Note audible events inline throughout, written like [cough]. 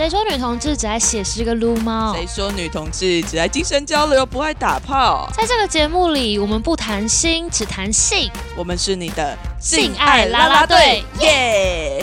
谁说女同志只爱写诗跟撸猫？谁说女同志只爱精神交流不爱打炮？在这个节目里，我们不谈心，只谈性。我们是你的性爱啦啦队耶！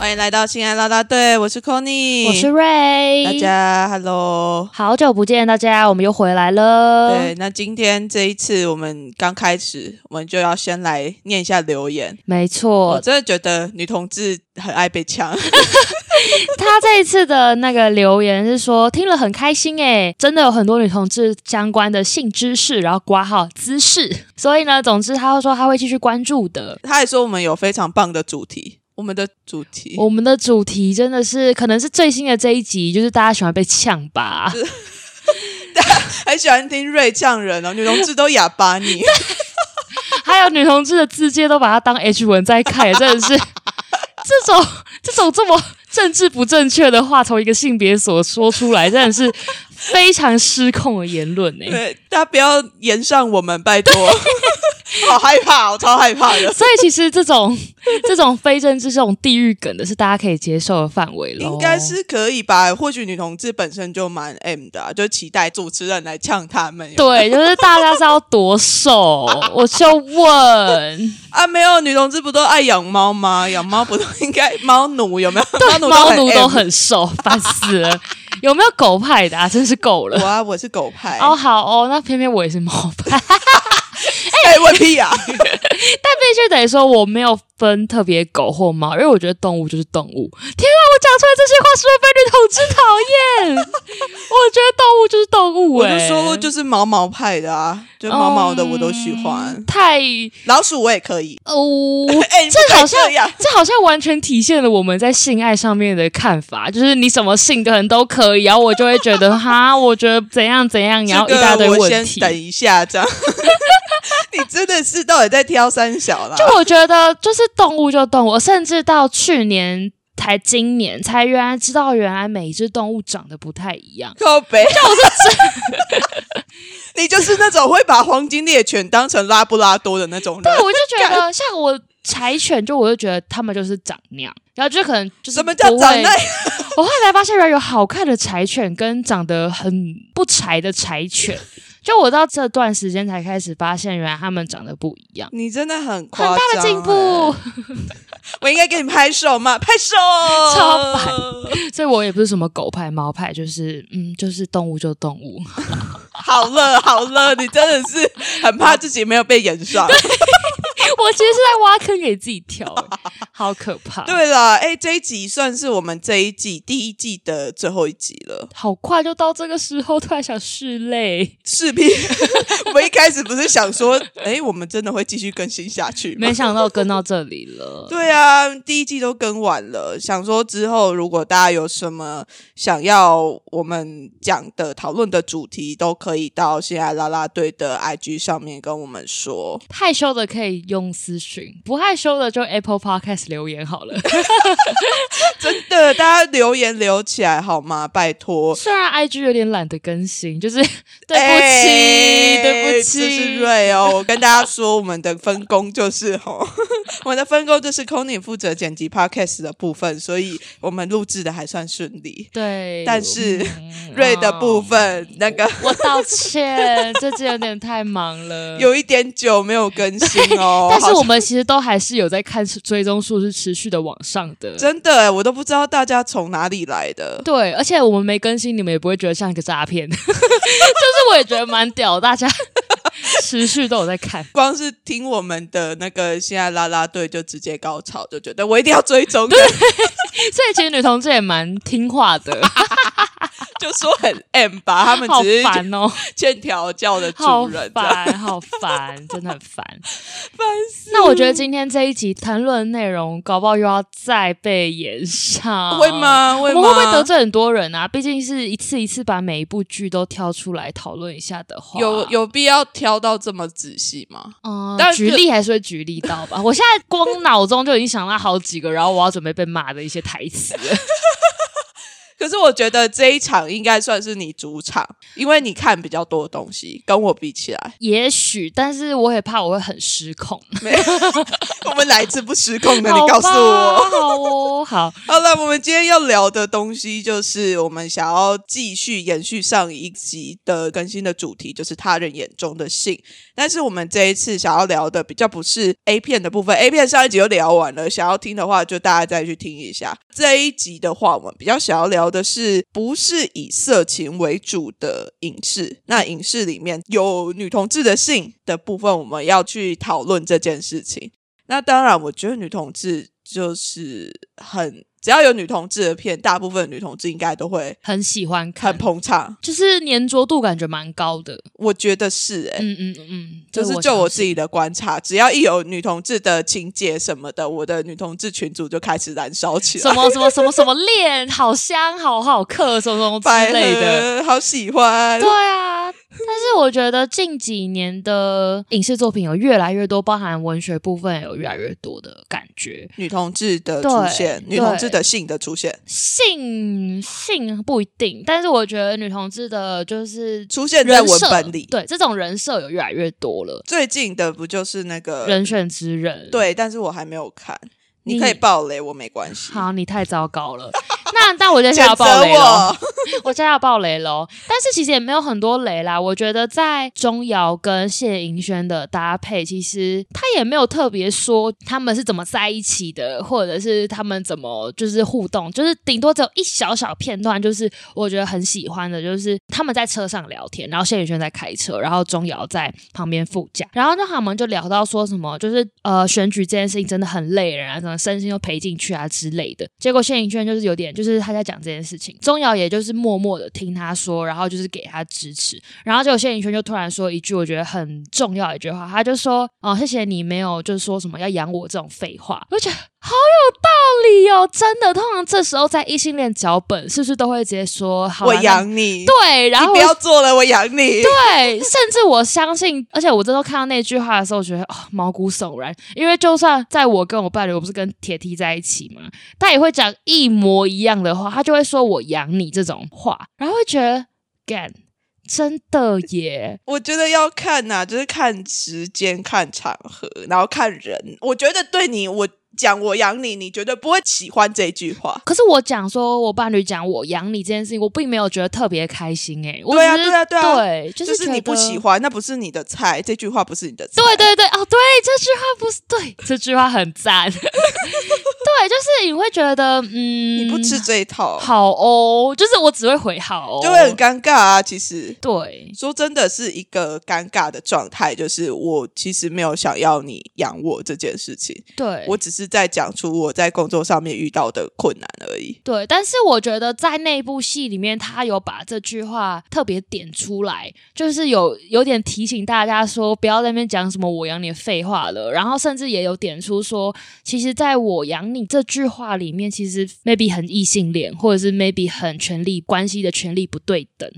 欢迎来到性爱拉拉队，我是 Conny，我是 Ray，大家 Hello，好久不见，大家，我们又回来了。对，那今天这一次我们刚开始，我们就要先来念一下留言。没错我，真的觉得女同志很爱被呛，[laughs] 他这一次的那个留言是说听了很开心诶，真的有很多女同志相关的性知识，然后挂号姿势，所以呢，总之他会说他会继续关注的。他还说我们有非常棒的主题。我们的主题，我们的主题真的是可能是最新的这一集，就是大家喜欢被呛吧。很喜欢听瑞呛人哦，女同志都哑巴你。[laughs] 还有女同志的字界都把它当 H 文在看，真的是这种这种这么政治不正确的话，从一个性别所说出来，真的是非常失控的言论呢、对，大家不要延上我们，拜托。[laughs] 好害怕，我超害怕的。[laughs] 所以其实这种 [laughs] 这种非政治、这种地域梗的，是大家可以接受的范围了。应该是可以吧？或许女同志本身就蛮 M 的、啊，就期待主持人来呛他们。对，就是大家是要多瘦，我就问啊，没有女同志不都爱养猫吗？养猫不都应该猫奴有没有？对，猫奴都都很瘦，烦死了。有没有狗派的啊？真是够了。我啊，我是狗派。哦，好哦，那偏偏我也是猫派。哎，问屁啊！[laughs] 但必须得说，我没有分特别狗或猫，因为我觉得动物就是动物。天啊，我讲出来这些话是不是被女同志讨厌？我觉得动物就是动物、我欸，就说就是毛毛派的啊，就毛毛的我都喜欢。嗯太老鼠我也可以。哦，[laughs] 哎，这好像这好像完全体现了我们在性爱上面的看法，就是你什么性的人都可以，然后我就会觉得哈，我觉得怎样怎样，然后一大堆问题。等一下，这样。你真的是到底在挑三小啦？就我觉得，就是动物就动物，甚至到去年才今年才原来知道，原来每一只动物长得不太一样。靠北，你就是那种会把黄金猎犬当成拉布拉多的那种人。对，我就觉得像我柴犬，就我就觉得它们就是长那样，然后就可能就是什么叫长那样？我后来发现，原来有好看的柴犬跟长得很不柴的柴犬。就我到这段时间才开始发现，原来他们长得不一样，你真的很很夸张、大的进步。欸 [laughs] 我应该给你拍手吗？拍手！[laughs] 超烦所以我也不是什么狗派、猫派，就是嗯，就是动物就动物。[laughs] 好了好了，你真的是很怕自己没有被演上。我其实是在挖坑给自己跳、欸，[laughs] 好可怕。，对了，哎，这一集算是我们这一季第一季的最后一集了。好快就到这个时候，突然想拭泪。视频，[laughs] 我们一开始不是想说，哎，我们真的会继续更新下去吗？没想到跟到这里了。[laughs] 对啊，第一季都更完了，想说之后如果大家有什么想要我们讲的、讨论的主题，都可以到现在啦啦队的 IG 上面跟我们说。害羞的可以用私讯，不害羞的就 Apple Podcast 留言好了。[laughs] 真的，大家留言留起来好吗？拜托。虽然 IG 有点懒得更新，就是对不起，哎对不起，是瑞哦。我跟大家说，我们的分工就是哦，[laughs] 我们的分工就是 Conny 负责剪辑 Podcast 的部分，所以我们录制的还算顺利。对，但是嗯 [laughs] 瑞的部哦分，那个我道歉，最近有点太忙了。有一点久没有更新哦。但是我们其实都还是有在看追踪数是持续的往上的。真的耶，我都不知道大家从哪里来的。对，而且我们没更新，你们也不会觉得像一个诈骗。[laughs] 就是我也觉得蛮屌，大家 [laughs] 持续都有在看。光是听我们的那个现在啦啦队就直接高潮，就觉得我一定要追踪，对所以其实女同志也蛮听话的，就说很 M 吧，他们好只是烦哦，[laughs] 欠调教的主人，烦，好烦，真的很烦。[laughs] 烦死。那我觉得今天这一集谈论的内容，搞不好又要再被延上，会？吗？会吗？我们会不会得罪很多人啊？毕竟是一次一次把每一部剧都挑出来讨论一下的话，有有必要挑到这么仔细吗？嗯但，是举例还是会举例到吧。我现在光脑中就已经想到好几个，然后我要准备被骂的一些台词了。[laughs] 可是我觉得这一场应该算是你主场，因为你看比较多东西，跟我比起来，也许，但是我也怕我会很失控。没有 [laughs] 我们哪一次不失控的？你告诉我。好，好了，我们今天要聊的东西就是我们想要继续延续上一集的更新的主题，就是他人眼中的性。但是我们这一次想要聊的比较不是 A 片的部分，A 片上一集就聊完了，想要听的话就大家再去听一下。这一集的话，我们比较想要聊的是不是以色情为主的影视？那影视里面有女同志的性的部分，我们要去讨论这件事情。那当然，我觉得女同志就是很只要有女同志的片，大部分女同志应该都会很喜欢看很，捧场。就是粘着度感觉蛮高的。我觉得是哎、嗯嗯嗯嗯，就是就我自己的观察，只要一有女同志的情节什么的，我的女同志群组就开始燃烧起来。什么什么什么什么恋，[laughs] 好香，好好嗑，什么什么百之类的。好喜欢对。啊，但是我觉得近几年的影视作品有越来越多，包含文学部分有越来越多的感觉。女同志的出现，女同志对的性的出现，性性不一定，但是我觉得女同志的就是出现在文本里。对这种人设有越来越多了。最近的不就是那个人选之人，，对，但是我还没有看。你你可以爆雷，我没关系。好，你太糟糕了。[laughs] 那那我就下要爆雷了。我，[laughs] 我现在要爆雷喽，但是其实也没有很多雷啦。我觉得在钟瑶跟谢盈萱的搭配，其实他也没有特别说他们是怎么在一起的，或者是他们怎么就是互动，就是顶多只有一小小片段，就是我觉得很喜欢的，就是他们在车上聊天，然后谢盈萱在开车，然后钟瑶在旁边副驾，然后那他们就聊到说什么，就是呃选举这件事情真的很累人啊，什么身心都赔进去啊之类的。结果谢盈萱就是有点，就是他在讲这件事情，钟瑶也就是默默的听他说，然后就是给他支持。然后结果谢盈萱就突然说一句我觉得很重要的一句话，他就说：“哦，谢谢你没有就是说什么要养我这种废话。”而且好有道理哦，真的。通常这时候在异性恋脚本是不是都会直接说：“好我养你，对，然后你不要做了，我养你。对，甚至我相信，而且我这时候看到那句话的时候，我觉得哦毛骨悚然。因为就算在我跟我伴侣，我不是跟铁梯在一起嘛，他也会讲一模一样的话，他就会说我养你这种话，然后会觉得干真的耶，我觉得要看呐、就是看时间、看场合，然后看人。我觉得对你，我讲我养你，你绝对不会喜欢这句话。可是我讲说我伴侣讲我养你这件事情，我并没有觉得特别开心诶。我对啊对啊对啊对，就就是是你不喜欢。欢，那不是你的菜，这句话不是你的菜。对对对，哦，对，这句话不是对，这句话很赞。对，就是你会觉得，嗯，你不吃这一套，好哦，就是我只会回好哦，就会很尴尬啊。其实对说真的是一个尴尬的状态，就是我其实没有想要你养我这件事情，对，我只是在讲出我在工作上面遇到的困难而已。对，但是我觉得在那部戏里面，他有把这句话特别点出来，就是有有点提醒大家说，不要在那边讲什么“我养你”的废话了。然后甚至也有点出说，其实在我养你这句话里面，其实 maybe 很异性恋，或者是 maybe 很权力关系的权利不对等。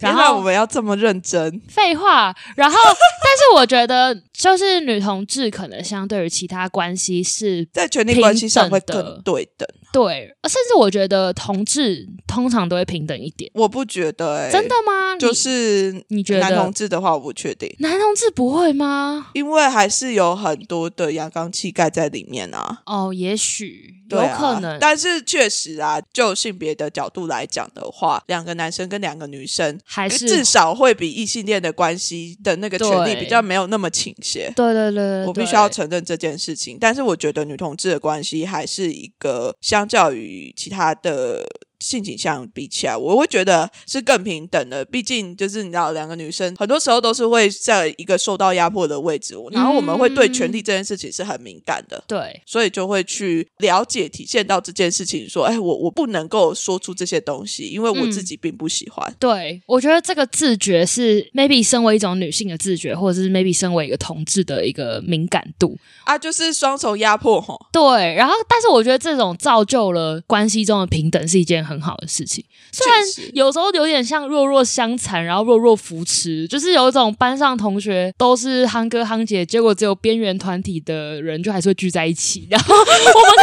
然后我们要这么认真，废话，然后，[laughs] 但是我觉得，就是女同志可能相对于其他关系是在权力关系上会更对等。对，甚至我觉得同志通常都会平等一点。我不觉得、欸，真的吗？就是你觉得男同志的话，我不确定，男同志不会吗？因为还是有很多的阳刚气概在里面啊。哦，也许有可能，但是确实啊，就性别的角度来讲的话，两个男生跟两个女生，还是至少会比异性恋的关系的那个权利比较没有那么倾斜。对对对对，我必须要承认这件事情，但是我觉得女同志的关系还是一个相教育其他的性倾向比起来，我会觉得是更平等的。毕竟就是你知道，两个女生很多时候都是会在一个受到压迫的位置，然后我们会对权力这件事情是很敏感的。对所以就会去了解、体现到这件事情，说，哎，我我不能够说出这些东西，因为我嗯自己并不喜欢。对，我觉得这个自觉是 maybe 身为一种女性的自觉，或者是 maybe 身为一个同志的一个敏感度。啊，就是双重压迫吼。对，然后但是我觉得这种造就了关系中的平等是一件很好的事情。虽然有时候有点像弱弱相残，然后弱弱扶持，就是有一种班上同学都是夯哥夯姐，结果只有边缘团体的人就还是会聚在一起，然后 [laughs] 我们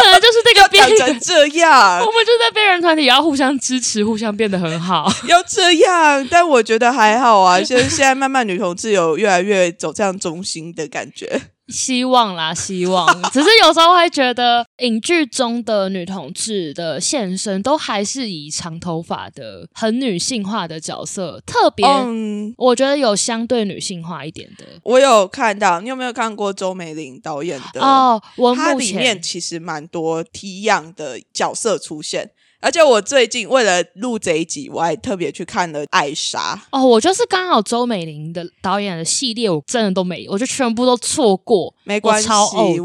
可能就是这个变成缘。这样我，们就在边缘团体，然后互相支持，互相变得很好。[laughs] 要这样，但我觉得还好啊。现在现在慢慢女同志有越来越走向中心的感觉。希望啦，[laughs] 希望。只是有时候会觉得，影剧中的女同志的现身，都还是以长头发的、很女性化的角色，特别，嗯，我觉得有相对女性化一点的。我有看到，你有没有看过周美玲导演的？哦，我它里面其实蛮多 T 样的角色出现，而且我最近为了录这一集，我还特别去看了《艾莎》。哦，我就是刚好周美玲的导演的系列，我真的都没，我就全部都错过。没关系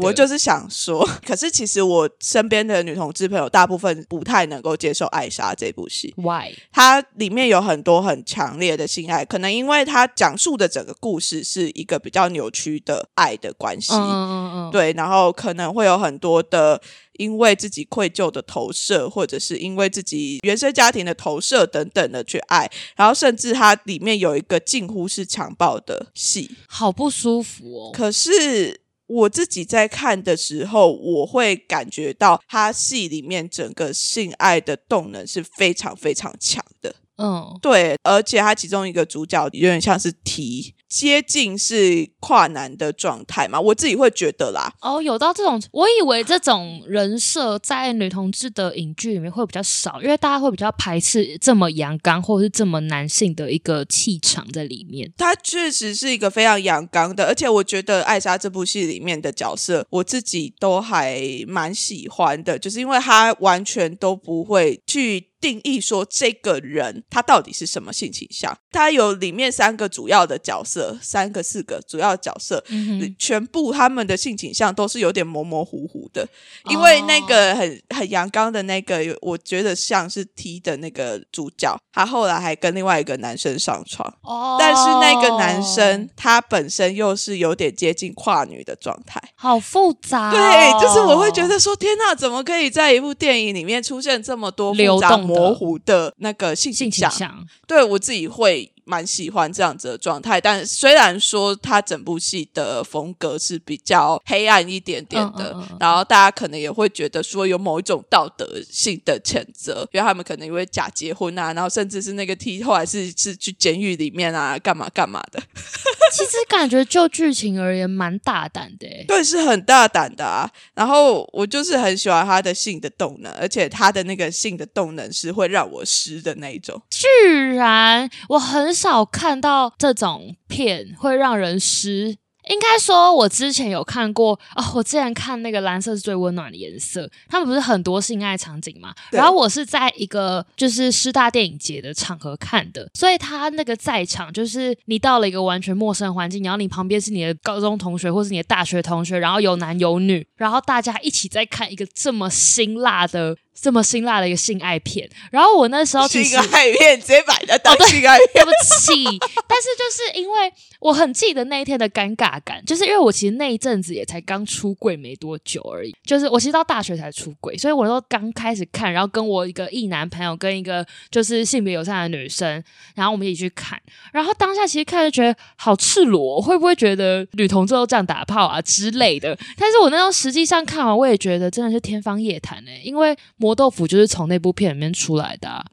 我就是想说，可是其实我身边的女同志朋友大部分不太能够接受《艾莎》这部戏，Why？它里面有很多很强烈的性爱，可能因为它讲述的整个故事是一个比较扭曲的爱的关系，嗯嗯嗯嗯，对，然后可能会有很多的因为自己愧疚的投射，或者是因为自己原生家庭的投射等等的去爱，然后甚至它里面有一个近乎是强暴的戏，好不舒服哦。可是。我自己在看的时候，我会感觉到他戏里面整个性爱的动能是非常非常强的，嗯，对，而且他其中一个主角有点像是 T，接近是跨男的状态嘛，我自己会觉得啦，哦，有到这种，我以为这种人设在女同志的影剧里面会比较少，因为大家会比较排斥这么阳刚或者是这么男性的一个气场在里面。他确实是一个非常阳刚的，而且我觉得《艾莎》这部戏里面的角色，我自己都还蛮喜欢的，就是因为他完全都不会去定义说这个人他到底是什么性倾向。他有里面三个主要的角色，三个四个主要角色，嗯，全部他们的性倾向都是有点模模糊糊的，因为那个很很阳刚的那个，我觉得像是 T 的那个主角，他后来还跟另外一个男生上床。哦，但是那个男生他本身又是有点接近跨女的状态，好复杂、哦，对，就是我会觉得说，天呐，怎么可以在一部电影里面出现这么多复杂流动的模糊的那个性性向，对我自己会蛮喜欢这样子的状态，但虽然说他整部戏的风格是比较黑暗一点点的，嗯嗯嗯嗯然后大家可能也会觉得说有某一种道德性的谴责，因为他们可能因为假结婚啊，然后甚至是那个 T 后来是是去监狱里面啊，干嘛干嘛的，[laughs] 其实感觉就剧情而言蛮大胆的欸。对，是很大胆的啊。然后我就是很喜欢他的性的动能，而且他的那个性的动能是会让我湿的那一种。居然我很少看到这种片会让人湿。应该说，我之前有看过哦，我之前看那个蓝色是最温暖的颜色，他们不是很多性爱场景嘛？然后我是在一个就是师大电影节的场合看的，所以他那个在场就是你到了一个完全陌生的环境，然后你旁边是你的高中同学或是你的大学同学，然后有男有女，然后大家一起在看一个这么辛辣的。这么辛辣的一个性爱片，然后我那时候其实性爱片直接把它当性爱片，对不起，[laughs] 但是就是因为我很记得那一天的尴尬感，就是因为我其实那一阵子也才刚出柜没多久而已，就是我其实到大学才出柜，所以我都刚开始看，然后跟我一个异男朋友跟一个就是性别友善的女生，然后我们一起去看，然后当下其实看就觉得好赤裸，会不会觉得女同志都这样打炮啊之类的？但是我那时候实际上看完，我也觉得真的是天方夜谭哎、因为磨豆腐就是从那部片里面出来的、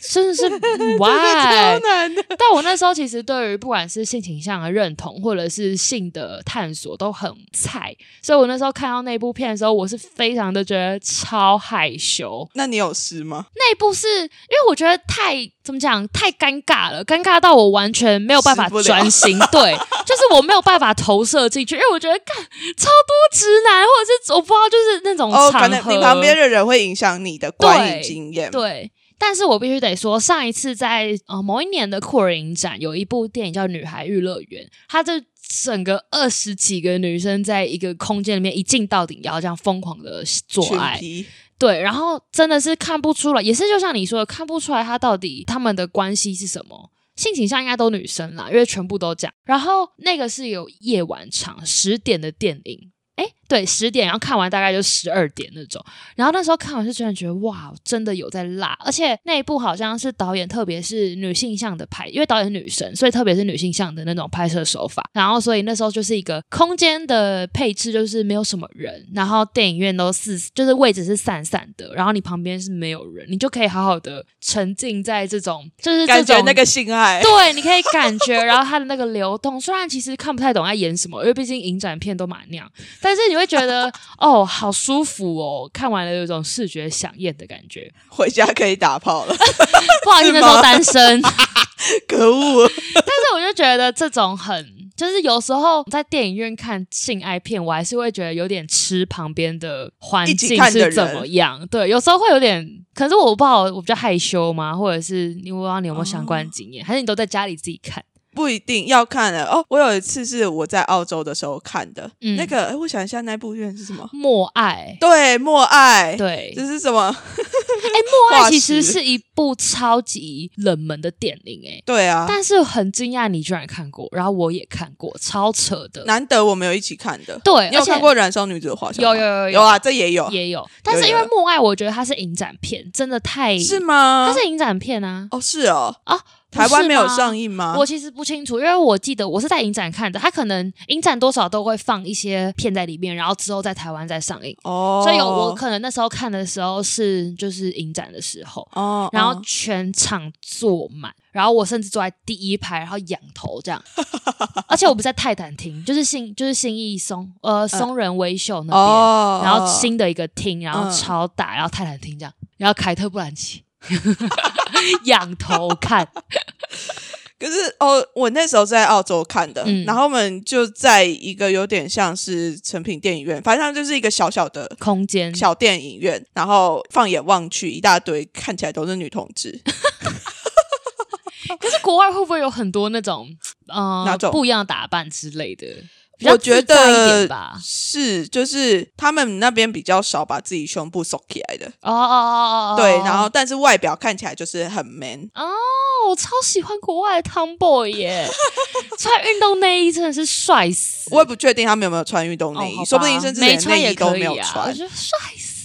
真的是 [laughs] 超 why？难的。但我那时候其实对于不管是性倾向的认同，或者是性的探索都很菜，所以我那时候看到那部片的时候，我是非常的觉得超害羞。那你有湿吗？那部是因为我觉得太怎么讲，太尴尬了，尴尬到我完全没有办法专心。对，就是我没有办法投射进去，因为我觉得干超多直男，或者是我不知道，就是那种哦，可能你旁边的人会影响你的观影经验。对，但是我必须得说，上一次在呃某一年的酷儿影展，有一部电影叫《女孩育乐园》，它这整个二十几个女生在一个空间里面一镜到底，要这样疯狂的做爱，对，然后真的是看不出来，也是就像你说的，看不出来他到底他们的关系是什么。性倾向应该都女生啦，因为全部都讲。然后那个是有夜晚场十点的电影，诶，对，十点，然后看完大概就十二点那种。然后那时候看完是真的觉得哇，真的有在辣，而且那一部好像是导演特别是女性向的拍，因为导演是女神，所以特别是女性向的那种拍摄手法。然后所以那时候就是一个空间的配置，就是没有什么人，然后电影院都是就是位置是散散的，然后你旁边是没有人，你就可以好好的沉浸在这种就是感觉那个性爱，对，你可以感觉，然后它的那个流动，虽然其实看不太懂在演什么，因为毕竟影展片都蛮那样，但是你会觉得 [laughs] 哦，好舒服哦，看完了有一种视觉享宴的感觉。回家可以打炮了，[laughs] 不好意思，那时候单身，[laughs] 可恶！但是我就觉得这种很，就是有时候在电影院看性爱片，我还是会觉得有点吃旁边的环境是怎么样。对，有时候会有点，可是我不知道我比较害羞吗？或者是你我不知道你有没有相关经验，还是你都在家里自己看？不一定要看的哦。我有一次是我在澳洲的时候看的，嗯那个诶我想一下那部片是什么？默爱，对，默爱，，对，这是什么？[laughs] 哎，默爱 [laughs] 其实是一部超级冷门的电影，哎，对啊，但是很惊讶你居然看过，然后我也看过，超扯的。难得我们有一起看的。对，你有看过《燃烧女子的画像》吗？有有有有啊，这也有，也有，但是因为默爱，我觉得它是影展片，真的太是吗？它是影展片啊哦，是哦，啊，台湾没有上映。吗？我其实不清楚，因为我记得我是在影展看的，它可能影展多少都会放一些片在里面，然后之后在台湾再上映。哦，所以有我可能那时候看的时候是就是影展的时候，哦，然后哦全场坐满，然后我甚至坐在第一排，然后仰头这样，[laughs] 而且我不在泰坦厅，就是新就是新义松呃松仁威秀那边，哦，然后新的一个厅，然后嗯超大，然后泰坦厅这样，然后凯特布兰奇 [laughs] 仰头看，可是哦，我那时候在澳洲看的，嗯。然后我们就在一个有点像是成品电影院，反正它就是一个小小的空间。小电影院，然后放眼望去，一大堆看起来都是女同志，[laughs] 可是国外会不会有很多那种呃不一样的打扮之类的？我觉得。是，就是他们那边比较少把自己胸部收起来的，哦哦哦哦，对，然后但是外表看起来就是很 man，哦，我超喜欢国外的 Tomboy 耶，[laughs] 穿运动内衣真的是帅死。我也不确定他们有没有穿运动内衣，说不定甚至连内衣都没有穿我。觉得帅。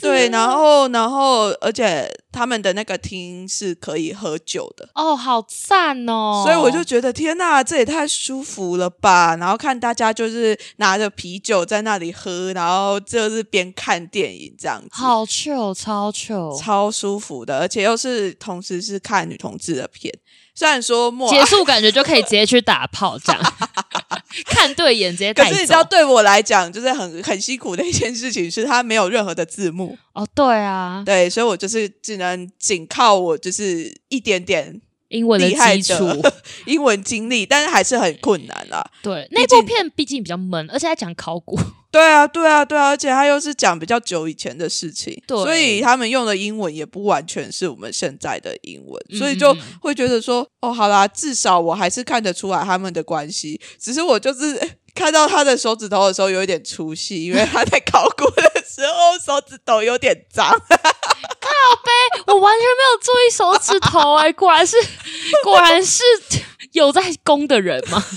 对，[laughs] 然后然后而且他们的那个厅是可以喝酒的。哦，好赞哦！所以我就觉得天呐，这也太舒服了吧！然后看大家就是拿着啤酒在那里喝，然后就是边看电影这样子，好 chill，超 chill。超舒服的，而且又是同时是看女同志的片。虽然说莫结束感觉就可以直接去打炮，这样 [laughs] 看对眼直接带可是你知道，对我来讲，就是很很辛苦的一件事情，是它没有任何的字幕，哦，对啊，对，所以我就是只能仅靠我就是一点点英文的基础，[laughs] 英文经历，但是还是很困难啦。对，那部片毕竟比较闷，而且还讲考古。[laughs] 对啊，对啊，对啊，而且他又是讲比较久以前的事情，对所以他们用的英文也不完全是我们现在的英文，嗯所以就会觉得说，哦，好啦，至少我还是看得出来他们的关系，只是我就是。[laughs] 看到他的手指头的时候有一点出戏，因为他在考古的时候手指头有点脏。靠我完全没有注意手指头、哎，果然是，[laughs] 果然是有在攻的人吗？[laughs]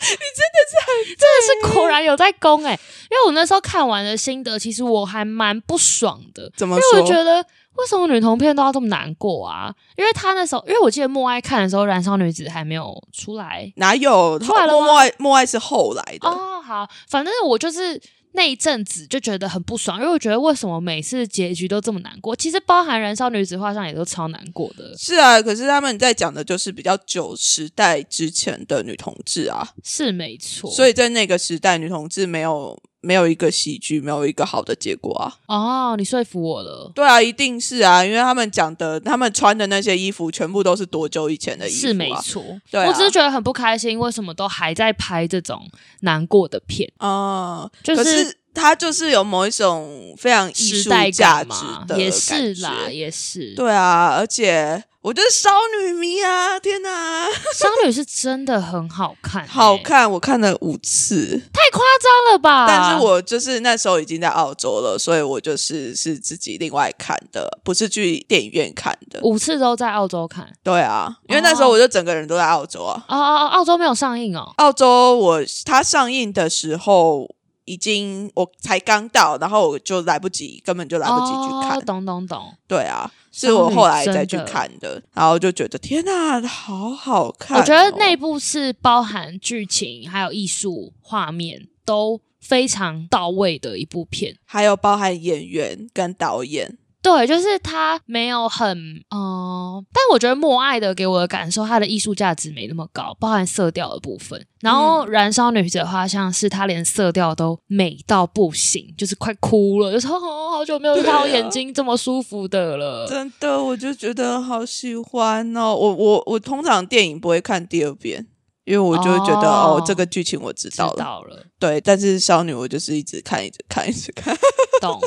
你真的是很，真的是果然有在攻哎、因为我那时候看完的心得，其实我还蛮不爽的，怎么因为我？觉得为什么女同片都要这么难过啊？因为他那时候，因为我记得默哀看的时候，《燃烧女子》还没有出来哪有？出来了吗默默爱默哀是后来的。哦。好，反正我就是那一阵子就觉得很不爽，因为我觉得为什么每次结局都这么难过？其实包含《燃烧女子画像》也都超难过的，是啊，可是他们在讲的就是比较久时代之前的女同志啊，是没错。所以在那个时代，女同志没有没有一个喜剧，没有一个好的结果啊。哦，你说服我了，对啊，一定是啊，因为他们讲的，他们穿的那些衣服，全部都是多久以前的衣服、啊？是没错。对啊我只是觉得很不开心，为什么都还在拍这种难过的片？嗯，就是可是它就是有某一种非常艺术价值的也是啦，也是。对啊，而且我就是少女迷啊！天哪，[laughs] 少女是真的很好看、好欸，看，我看了五次。太夸张了吧？但是我就是那时候已经在澳洲了，所以我就是是自己另外看的，不是去电影院看的。五次都在澳洲看。对啊，因为那时候我就整个人都在澳洲啊。哦哦哦，澳洲没有上映哦。澳洲我它上映的时候已经我才刚到，然后我就来不及，根本就来不及去看。哦、懂懂懂。对啊，是我后来再去看的，然后就觉得天呐，好好看、哦！我觉得那部是包含剧情还有艺术画面都非常到位的一部片，还有包含演员跟导演。对，就是他没有很嗯、呃，但我觉得《默爱》的给我的感受，它的艺术价值没那么高，包含色调的部分。然后《燃烧女子的画像》是她连色调都美到不行，就是快哭了，就说哦，好久没有看到眼睛这么舒服的了。真的，我就觉得好喜欢哦。我我我通常电影不会看第二遍，因为我就会觉得哦哦这个剧情我知道了。知道了，对，但是少女我就是一直看，一直看，一直看。懂。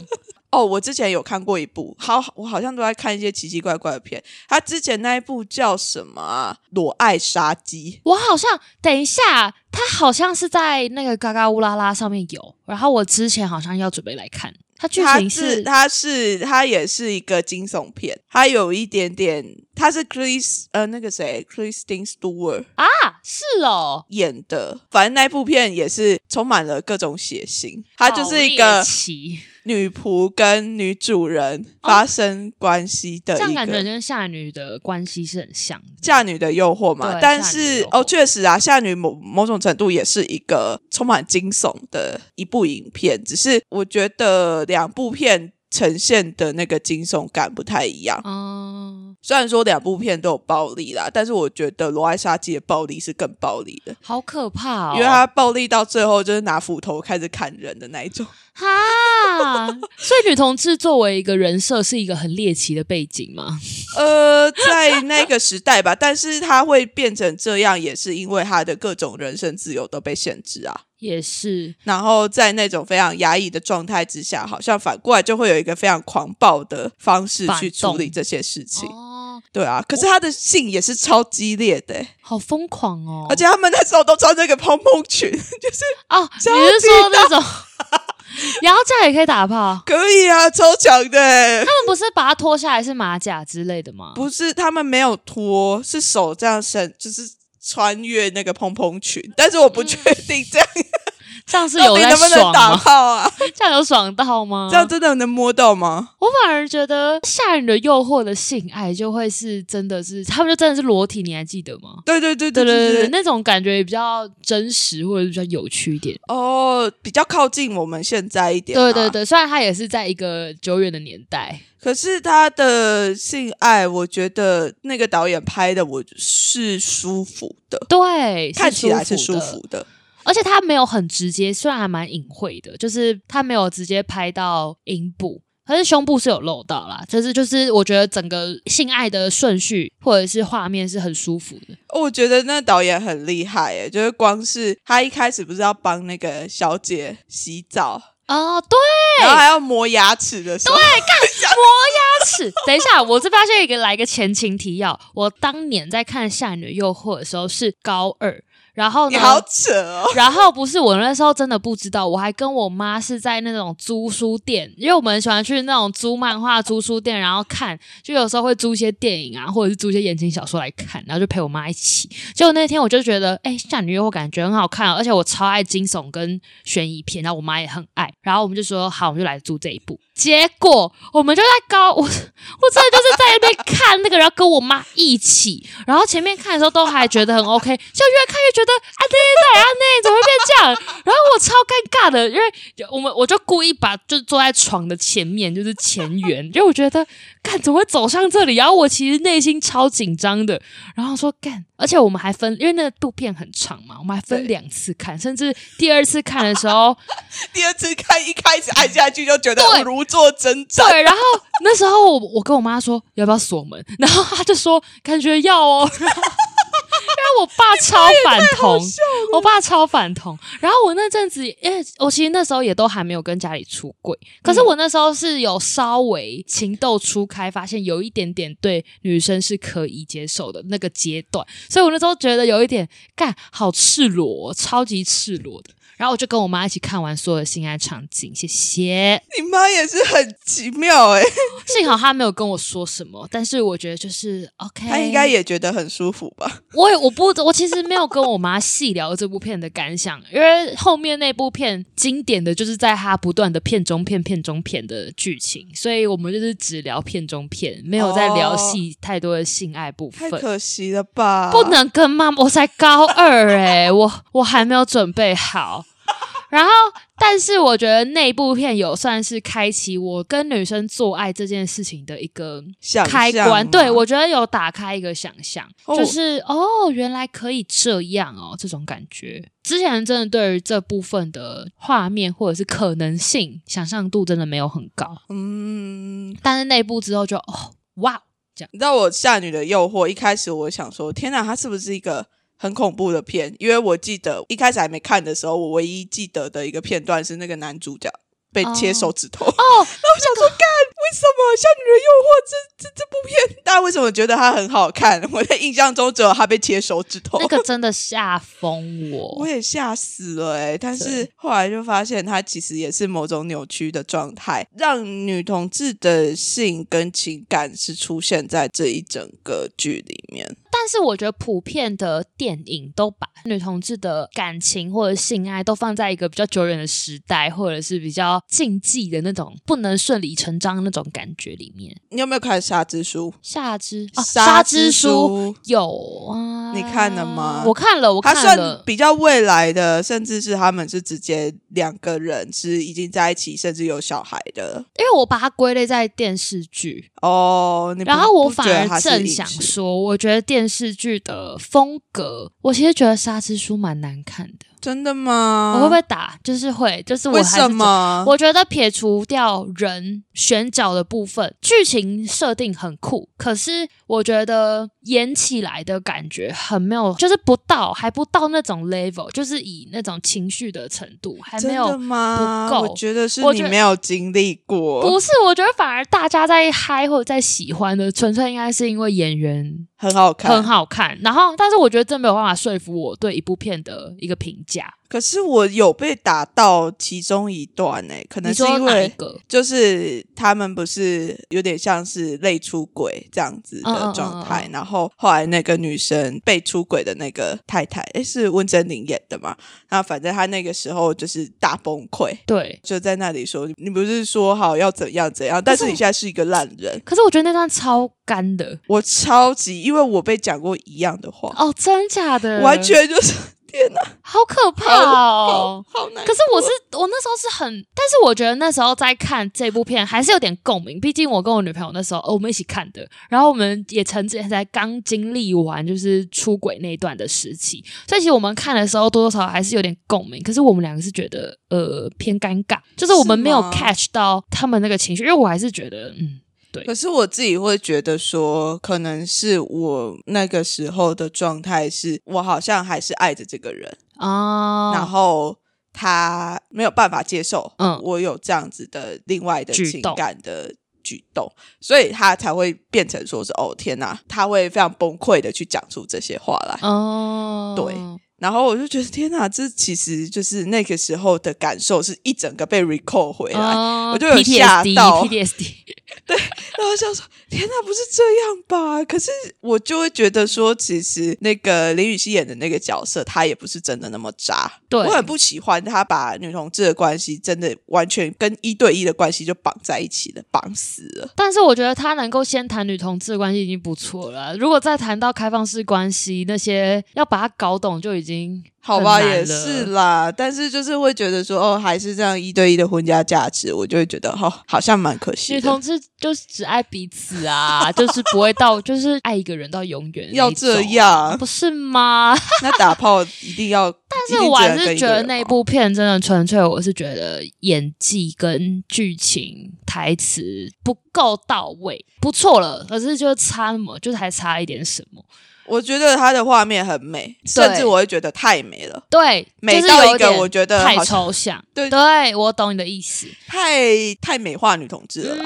哦，我之前有看过一部，好，我好像都在看一些奇奇怪怪的片。他之前那一部叫什么啊？《裸爱杀机》。我好像等一下，他好像是在那个嘎嘎乌拉拉上面有，然后我之前好像要准备来看。它剧情是它是它也是一个惊悚片，它有一点点，它是 Chris 呃那个谁 Kristen Stewart 啊，是哦，演的，反正那部片也是充满了各种血腥，它就是一个奇女仆跟女主人发生关系的一这样感觉。跟夏女的关系是很像的。夏女的诱惑嘛，但是哦，确实啊，夏女某某种程度也是一个充满惊悚的一部影片，只是我觉得两部片呈现的那个惊悚感不太一样。嗯，虽然说两部片都有暴力啦，但是我觉得《罗爱杀机》的暴力是更暴力的，好可怕哦！因为他暴力到最后就是拿斧头开始砍人的那一种。哈，所以女同志作为一个人设是一个很猎奇的背景吗？呃，在那个时代吧，但是她会变成这样，也是因为她的各种人身自由都被限制啊。也是，然后在那种非常压抑的状态之下，好像反过来就会有一个非常狂暴的方式去处理动这些事情。哦，对啊，可是他的性也是超激烈的欸、好疯狂哦！而且他们那时候都穿那个蓬蓬裙，[laughs] 就是哦，你是说那种，[laughs] 然后这样也可以打炮？可以啊，超强的欸、他们不是把它脱下来是马甲之类的吗？不是他们没有脱，是手这样伸，就是穿越那个蓬蓬裙，但是我不确定这样、这样是有在能不能爽吗？打炮啊？[laughs] 这样有爽到吗？这样真的能摸到吗？我反而觉得吓人的诱惑的性爱就会是真的是，他们就真的是裸体，你还记得吗？对对对对对对对，那种感觉也比较真实，或者是比较有趣一点。哦，比较靠近我们现在一点、对对。对，虽然它也是在一个久远的年代，可是他的性爱，我觉得那个导演拍的我是舒服的，对，看起来是舒服的。而且他没有很直接，虽然还蛮隐晦的，就是他没有直接拍到阴部，可是胸部是有露到啦。就是就是，我觉得整个性爱的顺序或者是画面是很舒服的。我觉得那导演很厉害耶，就是光是他一开始不是要帮那个小姐洗澡，哦，对，然后还要磨牙齿的时候，[laughs] 牙齿。等一下，我这边先一个来一个前情提要。我当年在看《夏女的诱惑》的时候是高二，然后呢，你好扯哦。然后不是我那时候真的不知道，我还跟我妈是在那种租书店，因为我们很喜欢去那种租漫画租书店，然后看，就有时候会租一些电影啊，或者是租一些言情小说来看，然后就陪我妈一起。结果那天我就觉得，哎，夏女诱惑感觉很好看，而且我超爱惊悚跟悬疑片，然后我妈也很爱，然后我们就说好，我们就来租这一部。结果我们就在高，我我真的就是在那边看 [laughs] 那个，然后跟我妈一起，然后前面看的时候都还觉得很 OK，就越看越觉得啊对对对啊那怎么会变这样？然后我超尴尬的，因为我们我就故意把就是坐在床的前面，就是前缘，因为我觉得干怎么会走向这里？然后我其实内心超紧张的，然后说干，而且我们还分，因为那个部片很长嘛，我们还分两次看，甚至第二次看的时候。[laughs] 第二次看一开始按下去就觉得对如坐针毡，对，然后那时候我我跟我妈说要不要锁门，然后她就说感觉要哦，[laughs] 我爸超反同，我爸超反同。然后我那阵子，因为我其实那时候也都还没有跟家里出轨，可是我那时候是有稍微情窦初开，发现有一点点对女生是可以接受的那个阶段，所以我那时候觉得有一点干好赤裸哦，超级赤裸的。然后我就跟我妈一起看完所有的性爱场景，谢谢。你妈也是很奇妙哎，[laughs] 幸好她没有跟我说什么，但是我觉得就是 OK，她应该也觉得很舒服吧？我也我不不，我其实没有跟我妈细聊这部片的感想，因为后面那部片经典的就是在她不断的片中片、片中片的剧情，所以我们就是只聊片中片，没有在聊戏太多的性爱部分。太可惜了吧？不能跟妈妈，我才高二诶、我我还没有准备好。然后，但是我觉得那部片有算是开启我跟女生做爱这件事情的一个想开关。对我觉得有打开一个想象，哦。就是哦，原来可以这样哦，这种感觉。之前真的对于这部分的画面或者是可能性想象度真的没有很高，嗯，但是那部之后就哦，哇，你知道我《夏女的诱惑》一开始我想说，天哪，它是不是一个很恐怖的片？因为我记得一开始还没看的时候，我唯一记得的一个片段是那个男主角被切手指头。哦，那我想说，干，为什么《像女人诱惑》这这这部片，大家为什么觉得它很好看？[laughs] 我在印象中只有他被切手指头。那个 [laughs] 真的吓疯我我。也吓死了哎、但是后来就发现，它其实也是某种扭曲的状态，让女同志的性跟情感是出现在这一整个剧里面。但是我觉得普遍的电影都把女同志的感情或者性爱都放在一个比较久远的时代，或者是比较禁忌的那种不能顺理成章那种感觉里面。你有没有看《沙之书？夏之》啊，沙沙之之书。书有啊，你看了吗？我看了，我它算看了。比较未来的，甚至是他们是直接两个人是已经在一起，甚至有小孩的。因为我把它归类在电视剧，哦。你然后我反而正想说，我觉得电视剧的风格，我其实觉得《沙之书》蛮难看的。真的吗？我会不会打？就是会，就是我为什么？我觉得撇除掉人选角的部分，剧情设定很酷，可是我觉得演起来的感觉很没有，就是不到，还不到那种 level，就是以那种情绪的程度还没有。吗？不够我觉得是你没有经历过，不是，我觉得反而大家在嗨或者在喜欢的，纯粹应该是因为演员很好看，很好看。然后，但是我觉得这没有办法说服我对一部片的一个评价。可是我有被打到其中一段呢、可能是因为？就是他们不是有点像是类出轨这样子的状态，嗯嗯然后后来那个女生被出轨的那个太太，诶，是温真菱演的嘛？那反正她那个时候就是大崩溃。对，就在那里说，你不是说好要怎样怎样，但是你现在是一个烂人。可是我觉得那段超干的我超级，因为我被讲过一样的话，哦，真假的？完全就是天哪，好可怕哦！好难。可是我是我那时候是很，但是我觉得那时候在看这部片还是有点共鸣，毕竟我跟我女朋友那时候、哦我们一起看的，然后我们也曾经在刚经历完就是出轨那一段的时期，所以其实我们看的时候多多少少还是有点共鸣。可是我们两个是觉得呃偏尴尬，就是我们没有 catch 到他们那个情绪，因为我还是觉得嗯。可是我自己会觉得说，可能是我那个时候的状态是，我好像还是爱着这个人，哦，然后他没有办法接受，嗯。我有这样子的另外的情感的举动，所以他才会变成说是哦天哪，他会非常崩溃的去讲出这些话来。哦，对。然后我就觉得天哪，这其实就是那个时候的感受，是一整个被 recall 回来。哦。我就有吓到。PTSD，[laughs] 然后想说，天哪，不是这样吧？可是我就会觉得说，其实那个林雨熙演的那个角色，他也不是真的那么渣。对我很不喜欢他把女同志的关系真的完全跟一对一的关系就绑在一起了，绑死了。但是我觉得他能够先谈女同志的关系已经不错了。如果再谈到开放式关系，那些要把它搞懂就已经好吧，也是啦，但是就是会觉得说，哦，还是这样一对一的婚家价值，我就会觉得，哦，好像蛮可惜的。女同志就是只爱彼此啊，[laughs] 就是不会到就是爱一个人到永远要这样不是吗？[laughs] 那打炮一定要，[laughs] 但但是我还是觉得那部片真的纯粹，我是觉得演技跟剧情、台词不够到位，不错了，可是就差那么，就是还差一点什么。我觉得它的画面很美，甚至我会觉得太美了，对，美到一个我觉得太抽象。对对，我懂你的意思。太太美化女同志了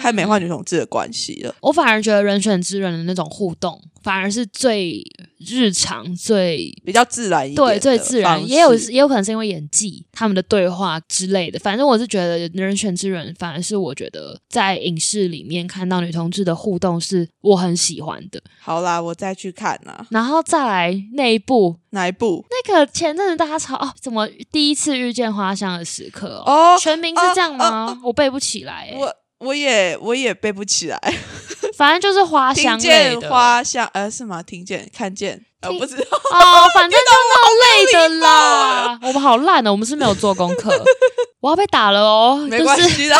和美化女同志的关系了。我反而觉得人选之人的那种互动，反而是最日常、最比较自然一点对最自然，也有也有可能是因为演技、他们的对话之类的。反正我是觉得人选之人，反而是我觉得在影视里面看到女同志的互动是我很喜欢的。好啦，我再去看啦。然后再来那一部，哪一部？那个前阵子大家吵哦，怎么第一次遇见花香的时刻哦？哦，全名是这样吗？我背不起来、欸。我我也我也背不起来。[laughs] 反正就是花香类见的花香，呃，是吗？听见看见，呃，不知道。哦，反正就 [laughs] 那类的啦。我们好烂哦，我们是没有做功课。[laughs] 我要被打了哦，没就是关系啦。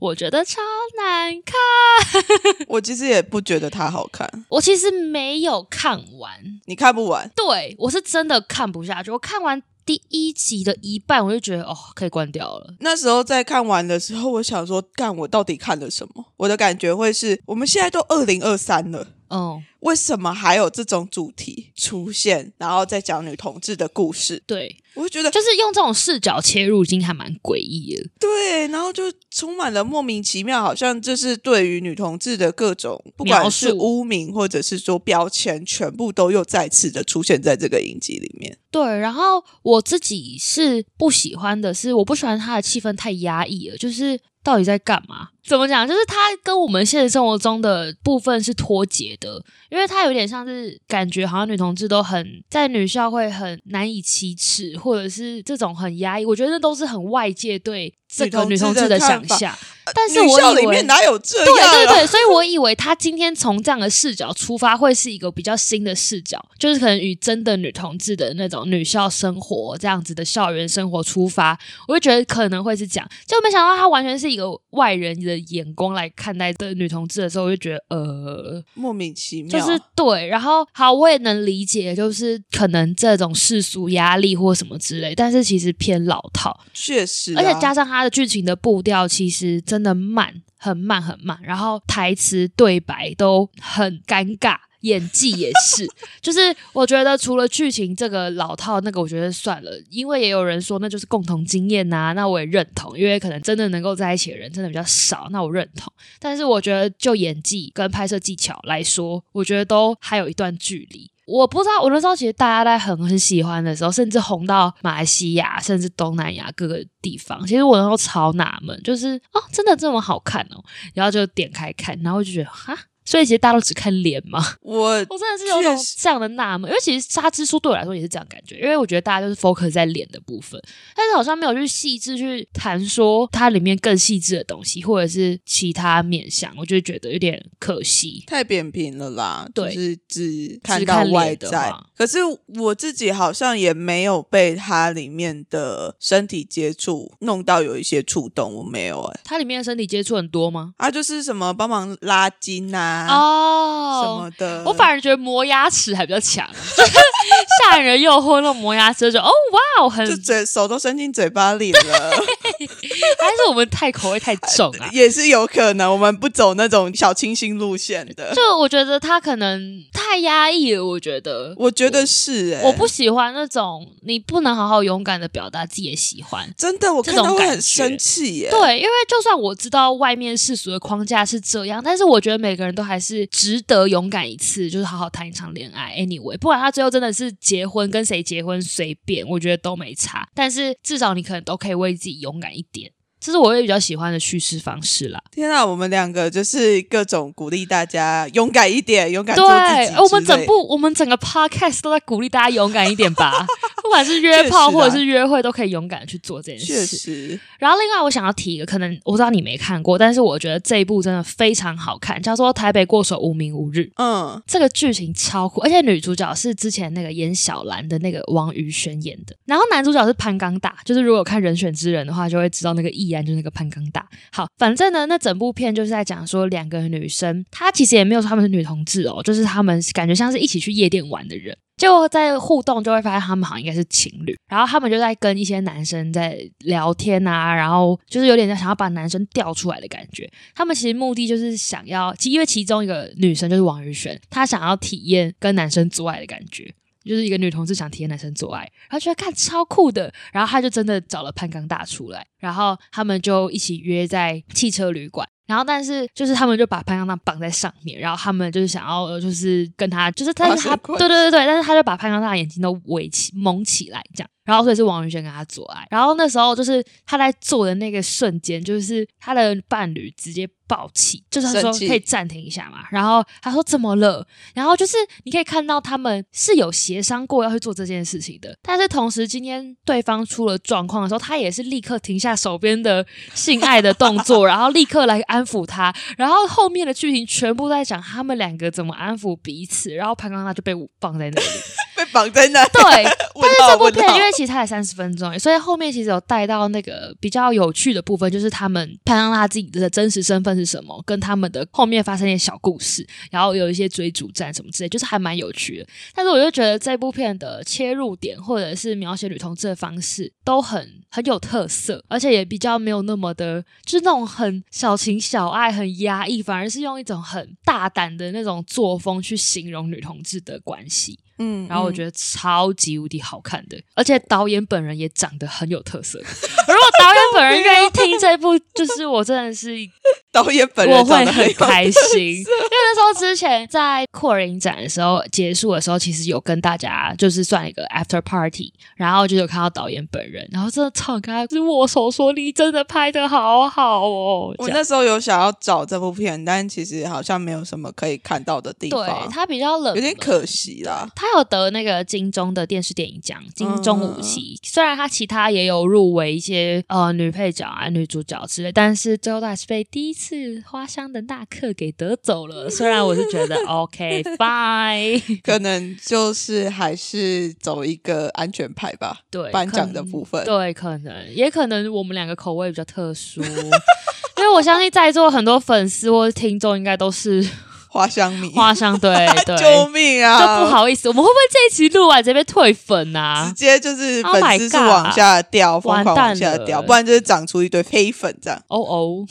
我觉得超难看。我其实也不觉得它好看，我其实没有看完，你看不完。对我是真的看不下去。我看完第一集的一半，我就觉得哦，可以关掉了。那时候在看完的时候，我想说，干，我到底看了什么？我的感觉会是，我们现在都二零二三了。嗯，为什么还有这种主题出现，然后再讲女同志的故事？对，我就觉得就是用这种视角切入，已经还蛮诡异的。对，然后就充满了莫名其妙，好像就是对于女同志的各种，不管是污名或者是说标签，全部都又再次的出现在这个影集里面。对，然后我自己是不喜欢的是，我不喜欢它的气氛太压抑了，就是到底在干嘛？怎么讲？就是他跟我们现实生活中的部分是脱节的，因为他有点像是感觉好像女同志都很在女校会很难以启齿，或者是这种很压抑。我觉得那都是很外界对这个女女同志的想象，但是我以为里面哪有这样、对啊？对对，所以我以为他今天从这样的视角出发，会是一个比较新的视角，就是可能与真的女同志的那种女校生活这样子的校园生活出发，我就觉得可能会是这样，就没想到他完全是一个外人的眼光来看待的女同志的时候，我就觉得呃，莫名其妙，就是对，然后好，我也能理解，就是可能这种世俗压力或什么之类，但是其实偏老套，确实啊、而且加上剧情的步调，其实真的慢，很慢很慢，然后台词对白都很尴尬。演技也是，[laughs] 就是我觉得除了剧情这个老套那个，我觉得算了，因为也有人说那就是共同经验呐、那我也认同，因为可能真的能够在一起的人真的比较少，那我认同。但是我觉得就演技跟拍摄技巧来说，我觉得都还有一段距离。我不知道，我那时候其实大家在很很喜欢的时候，甚至红到马来西亚，甚至东南亚各个地方。其实我那时候超纳闷，就是哦，真的这么好看哦，然后就点开看，然后就觉得哈，所以其实大家都只看脸嘛。我 [laughs] 我真的是有种这样的纳闷，因为其实《沙之书》对我来说也是这样感觉，因为我觉得大家就是 focus 在脸的部分，但是好像没有去细致去谈说它里面更细致的东西，或者是其他面向，我就觉得有点可惜。太扁平了啦，对就是只看到外在。可是我自己好像也没有被它里面的身体接触弄到有一些触动，我没有哎、它里面的身体接触很多吗？啊，就是什么帮忙拉筋啊，哦，什么的，我反而觉得磨牙齿还比较强，[laughs] 就是吓人诱惑那种磨牙齿，就哦哇哦，很就嘴手都伸进嘴巴里了，[laughs] [laughs] 还是我们太口味太重啊。[laughs] 也是有可能。我们不走那种小清新路线的，[laughs] 就我觉得他可能太压抑了，我觉得。我觉得是哎、我不喜欢那种你不能好好勇敢的表达自己的喜欢。真的，我这看到会很生气耶。对，因为就算我知道外面世俗的框架是这样，但是我觉得每个人都还是值得勇敢一次，就是好好谈一场恋爱。Anyway，不管他最后真的是结婚跟谁结婚随便，我觉得都没差。但是至少你可能都可以为自己勇敢一点，这是我会比较喜欢的叙事方式啦。天啊，我们两个就是各种鼓励大家勇敢一点，勇敢对做自己之类。我们整部我们整个 podcast 都在鼓励大家勇敢一点吧，不管是约炮 [laughs] 或者是约会，都可以勇敢地去做这件事确事。实，然后另外我想要提一个，可能我知道你没看过，但是我觉得这一部真的非常好看，叫做《台北过手无名无日》。嗯，这个剧情超酷，而且女主角是之前那个演小兰的那个王宇轩演的，然后男主角是潘刚大，就是如果看《人选之人》的话，就会知道那个易安就是那个潘刚大。好，反正呢，那整部片就是在讲说两个女生，她其实也没有说她们是女同志哦，就是她们感觉像是一起去夜店玩的人。就在互动，就会发现他们好像应该是情侣，然后他们就在跟一些男生在聊天啊，然后就是有点在想要把男生调出来的感觉。他们其实目的就是想要，其因为其中一个女生就是王宇璇，她想要体验跟男生做爱的感觉。就是一个女同志想体验男生做爱，然后觉得看超酷的，然后他就真的找了潘刚大出来，然后他们就一起约在汽车旅馆。然后，但是就是他们就把潘刚大绑在上面，然后他们就是想要，就是跟他，就是但是他，对对对对，但是他就把潘刚大的眼睛都围起蒙起来，这样。然后所以是王宇轩跟他做爱，然后那时候就是他在做的那个瞬间，就是他的伴侣直接暴气，就是他说可以暂停一下嘛，然后他说怎么了？然后就是你可以看到他们是有协商过要去做这件事情的，但是同时今天对方出了状况的时候，他也是立刻停下手边的性爱的动作，然后立刻来安抚他，然后后面的剧情全部在讲他们两个怎么安抚彼此，然后潘刚他就被放在那里。被绑在那，对，[laughs] 但是这部片因为其实才三十分钟，所以后面其实有带到那个比较有趣的部分，就是他们潘安拉自己的真实身份是什么，跟他们的后面发生一些小故事，然后有一些追逐战什么之类，就是还蛮有趣的。但是我就觉得这部片的切入点或者是描写女同志的方式都很很有特色，而且也比较没有那么的，就是那种很小情小爱、很压抑，反而是用一种很大胆的那种作风去形容女同志的关系。嗯，然后我觉得超级无敌好看的，而且导演本人也长得很有特色。[laughs] 如果导演本人愿意听这部，就是我真的是导演本人，我会很开心。因为那时候之前在酷儿影展的时候结束的时候，其实有跟大家就是算一个 after party，然后就有看到导演本人，然后真的超跟他握手说：“你真的拍的好好哦。”我那时候有想要找这部片，但其实好像没有什么可以看到的地方，对他比较冷，有点可惜啦。他有得那个金钟的电视电影奖，金钟五期。虽然他其他也有入围一些呃女配角啊、女主角之类，但是最后还是被第一次花香的那克给得走了。虽然我是觉得 [laughs] OK fine，[laughs] 可能就是还是走一个安全牌吧。对，颁奖的部分，对，可能也可能我们两个口味比较特殊，因为我相信在座很多粉丝或听众应该都是。[laughs] 花香米，花香对对，救命啊！就不好意思，我们会不会这一期录完直接被退粉啊？直接就是粉丝是往下掉，疯狂往下掉，不然就是长出一堆黑粉这样。哦哦。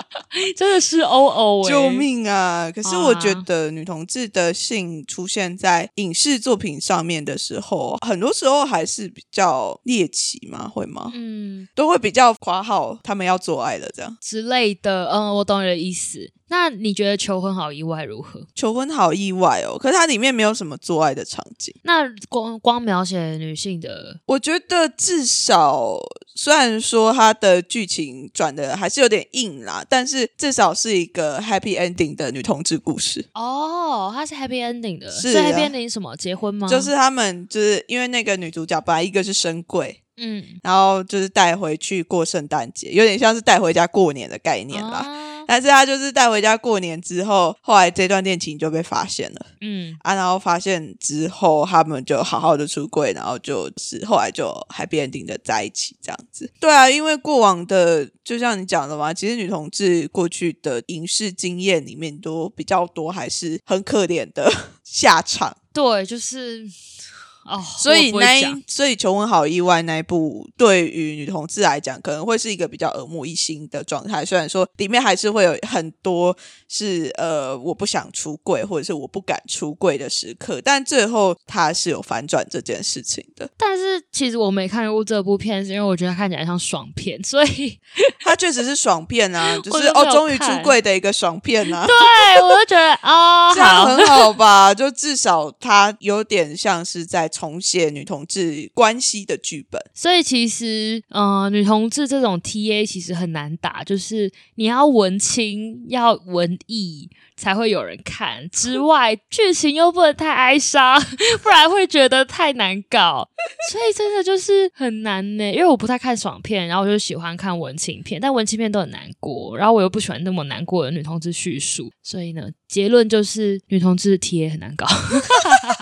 [laughs] 真的是哦哦，救命啊！可是我觉得女同志的性出现在影视作品上面的时候，很多时候还是比较猎奇嘛？会吗？嗯，都会比较夸号他们要做爱了这样之类的。嗯，我懂你的意思。那你觉得求婚好意外如何？求婚好意外哦，可是它里面没有什么做爱的场景。那光光描写女性的，我觉得至少虽然说它的剧情转的还是有点硬啦，但是至少是一个 happy ending 的女同志故事。哦，它是 happy ending 的，是 happy ending 什么？结婚吗？就是他们就是因为那个女主角本来一个是深贵。嗯，然后就是带回去过圣诞节，有点像是带回家过年的概念啦。但是他就是带回家过年之后，后来这段恋情就被发现了。嗯啊，然后发现之后，他们就好好的出柜，然后就是后来就还变定的在一起这样子。对啊，因为过往的就像你讲的嘛，其实女同志过去的影视经验里面都比较多，还是很可怜的 [laughs] 下场。对，就是。哦，所以那所以求婚好意外那一部对于女同志来讲可能会是一个比较耳目一新的状态。虽然说里面还是会有很多是呃我不想出柜或者是我不敢出柜的时刻，但最后他是有反转这件事情的。但是其实我没看过这部片，是因为我觉得看起来像爽片，所以 [laughs] 它确实是爽片啊，[laughs] 就是哦终于出柜的一个爽片啊。对，我就觉得啊，[laughs] 这样很好吧？就至少它有点像是在。重写女同志关系的剧本，所以其实，呃，女同志这种 T A 其实很难打，就是你要文青，要文艺才会有人看。之外，剧情又不能太哀伤，[laughs] 不然会觉得太难搞。[laughs] 所以真的就是很难呢。因为我不太看爽片，然后我就喜欢看文情片，但文情片都很难过，然后我又不喜欢那么难过的女同志叙述。所以呢，结论就是女同志 T A 很难搞。[laughs]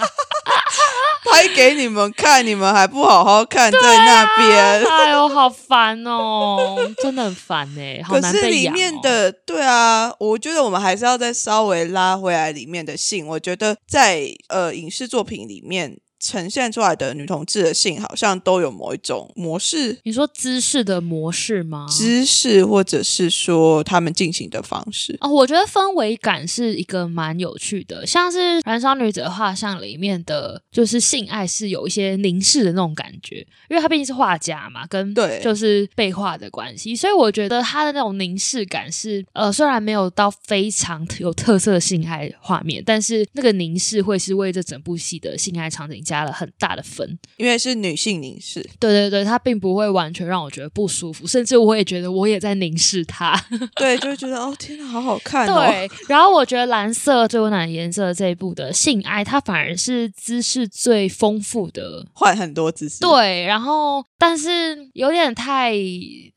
拍给你们看，你们还不好好看，在那边，哎呦，好烦哦，[laughs] 真的很烦哎，可是里面的，对啊，我觉得我们还是要再稍微拉回来里面的性。我觉得在呃影视作品里面。呈现出来的女同志的性，好像都有某一种模式、你说姿势的模式吗？姿势，或者是说他们进行的方式。哦，我觉得氛围感是一个蛮有趣的，像是《燃烧女子的画像》里面的，就是性爱是有一些凝视的那种感觉，因为他毕竟是画家嘛，跟对就是被画的关系，所以我觉得他的那种凝视感是，呃，虽然没有到非常有特色的性爱画面，但是那个凝视会是为这整部戏的性爱场景加了很大的分。因为是女性凝视，对对对，它并不会完全让我觉得不舒服，甚至我也觉得我也在凝视它。[laughs] 对，就会觉得哦，天哪，好好看哦。对，然后我觉得蓝色最温暖的颜色这一部的性爱，它反而是姿势最丰富的。换很多姿势，对，然后但是有点太